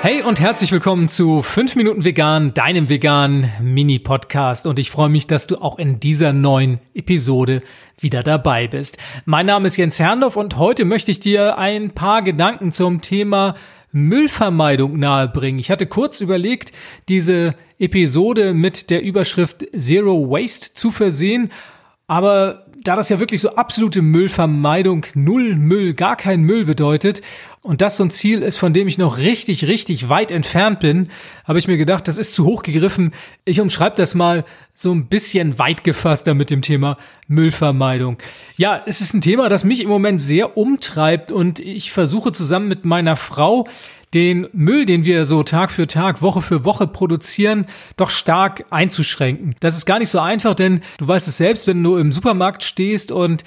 Hey und herzlich willkommen zu 5 Minuten Vegan, deinem veganen Mini-Podcast. Und ich freue mich, dass du auch in dieser neuen Episode wieder dabei bist. Mein Name ist Jens Herrndorf und heute möchte ich dir ein paar Gedanken zum Thema Müllvermeidung nahebringen. Ich hatte kurz überlegt, diese Episode mit der Überschrift Zero Waste zu versehen, aber da das ja wirklich so absolute Müllvermeidung, null Müll, gar kein Müll bedeutet und das so ein Ziel ist, von dem ich noch richtig, richtig weit entfernt bin, habe ich mir gedacht, das ist zu hoch gegriffen. Ich umschreibe das mal so ein bisschen weit gefasster mit dem Thema Müllvermeidung. Ja, es ist ein Thema, das mich im Moment sehr umtreibt und ich versuche zusammen mit meiner Frau den Müll, den wir so Tag für Tag, Woche für Woche produzieren, doch stark einzuschränken. Das ist gar nicht so einfach, denn du weißt es selbst, wenn du im Supermarkt stehst und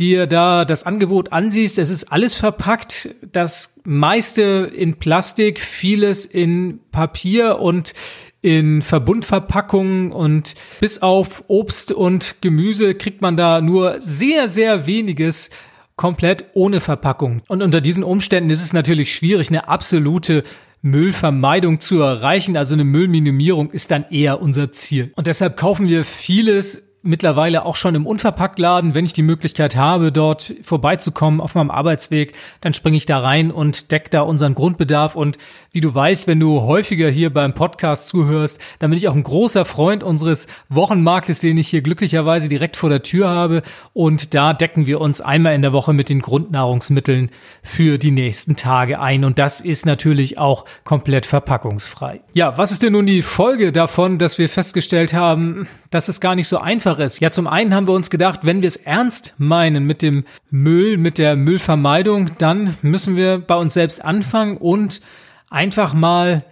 dir da das Angebot ansiehst, es ist alles verpackt, das meiste in Plastik, vieles in Papier und in Verbundverpackungen und bis auf Obst und Gemüse kriegt man da nur sehr, sehr weniges komplett ohne Verpackung. Und unter diesen Umständen ist es natürlich schwierig, eine absolute Müllvermeidung zu erreichen. Also eine Müllminimierung ist dann eher unser Ziel. Und deshalb kaufen wir vieles mittlerweile auch schon im Unverpacktladen. Wenn ich die Möglichkeit habe, dort vorbeizukommen auf meinem Arbeitsweg, dann springe ich da rein und decke da unseren Grundbedarf. Und wie du weißt, wenn du häufiger hier beim Podcast zuhörst, dann bin ich auch ein großer Freund unseres Wochenmarktes, den ich hier glücklicherweise direkt vor der Tür habe. Und da decken wir uns einmal in der Woche mit den Grundnahrungsmitteln für die nächsten Tage ein. Und das ist natürlich auch komplett verpackungsfrei. Ja, was ist denn nun die Folge davon, dass wir festgestellt haben, dass es gar nicht so einfach Einfaches. Ja, zum einen haben wir uns gedacht, wenn wir es ernst meinen mit dem Müll, mit der Müllvermeidung, dann müssen wir bei uns selbst anfangen und einfach mal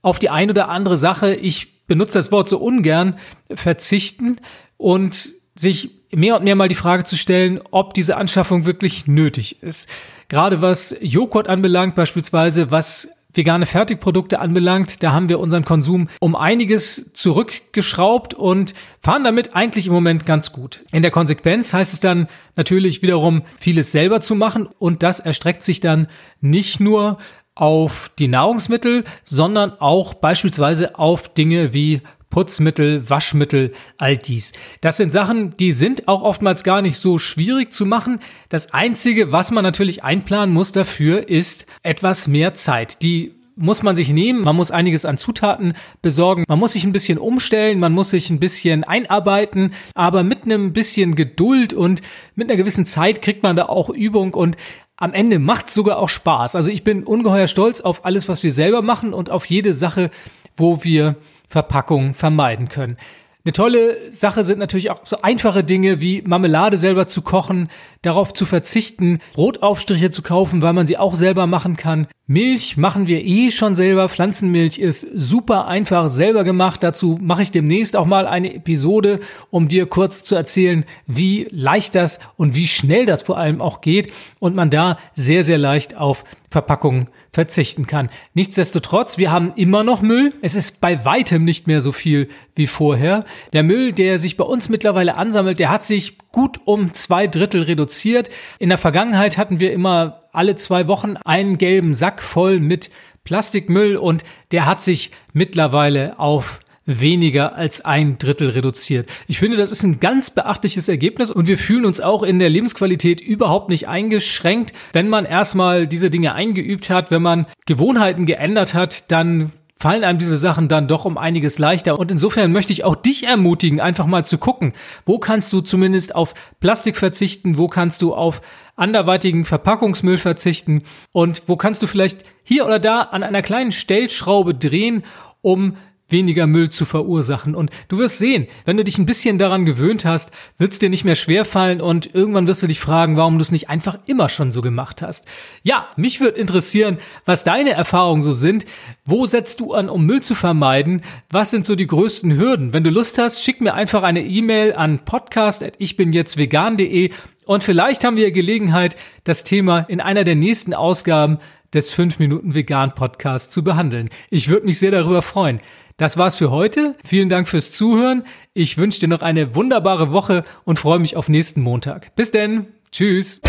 auf die ein oder andere Sache, ich benutze das Wort so ungern, verzichten und sich mehr und mehr mal die Frage zu stellen, ob diese Anschaffung wirklich nötig ist. Gerade was Joghurt anbelangt, beispielsweise, was vegane Fertigprodukte anbelangt, da haben wir unseren Konsum um einiges zurückgeschraubt und fahren damit eigentlich im Moment ganz gut. In der Konsequenz heißt es dann natürlich wiederum, vieles selber zu machen und das erstreckt sich dann nicht nur auf die Nahrungsmittel, sondern auch beispielsweise auf Dinge wie Putzmittel, Waschmittel, all dies. Das sind Sachen, die sind auch oftmals gar nicht so schwierig zu machen. Das Einzige, was man natürlich einplanen muss dafür, ist etwas mehr Zeit. Die muss man sich nehmen, man muss einiges an Zutaten besorgen, man muss sich ein bisschen umstellen, man muss sich ein bisschen einarbeiten, aber mit einem bisschen Geduld und mit einer gewissen Zeit kriegt man da auch Übung und am Ende macht sogar auch Spaß. Also ich bin ungeheuer stolz auf alles, was wir selber machen und auf jede Sache, wo wir Verpackungen vermeiden können. Eine tolle Sache sind natürlich auch so einfache Dinge wie Marmelade selber zu kochen, darauf zu verzichten, Brotaufstriche zu kaufen, weil man sie auch selber machen kann. Milch machen wir eh schon selber. Pflanzenmilch ist super einfach selber gemacht. Dazu mache ich demnächst auch mal eine Episode, um dir kurz zu erzählen, wie leicht das und wie schnell das vor allem auch geht und man da sehr, sehr leicht auf Verpackungen verzichten kann. Nichtsdestotrotz, wir haben immer noch Müll. Es ist bei weitem nicht mehr so viel wie vorher. Der Müll, der sich bei uns mittlerweile ansammelt, der hat sich gut um zwei Drittel reduziert. In der Vergangenheit hatten wir immer alle zwei Wochen einen gelben Sack voll mit Plastikmüll und der hat sich mittlerweile auf weniger als ein Drittel reduziert. Ich finde, das ist ein ganz beachtliches Ergebnis und wir fühlen uns auch in der Lebensqualität überhaupt nicht eingeschränkt. Wenn man erstmal diese Dinge eingeübt hat, wenn man Gewohnheiten geändert hat, dann fallen einem diese Sachen dann doch um einiges leichter. Und insofern möchte ich auch dich ermutigen, einfach mal zu gucken, wo kannst du zumindest auf Plastik verzichten, wo kannst du auf anderweitigen Verpackungsmüll verzichten und wo kannst du vielleicht hier oder da an einer kleinen Stellschraube drehen, um weniger Müll zu verursachen. Und du wirst sehen, wenn du dich ein bisschen daran gewöhnt hast, wird es dir nicht mehr schwerfallen und irgendwann wirst du dich fragen, warum du es nicht einfach immer schon so gemacht hast. Ja, mich würde interessieren, was deine Erfahrungen so sind. Wo setzt du an, um Müll zu vermeiden? Was sind so die größten Hürden? Wenn du Lust hast, schick mir einfach eine E-Mail an podcast.ichbinjetztvegan.de und vielleicht haben wir Gelegenheit, das Thema in einer der nächsten Ausgaben des 5 Minuten Vegan Podcasts zu behandeln. Ich würde mich sehr darüber freuen. Das war's für heute. Vielen Dank fürs Zuhören. Ich wünsche dir noch eine wunderbare Woche und freue mich auf nächsten Montag. Bis denn. Tschüss.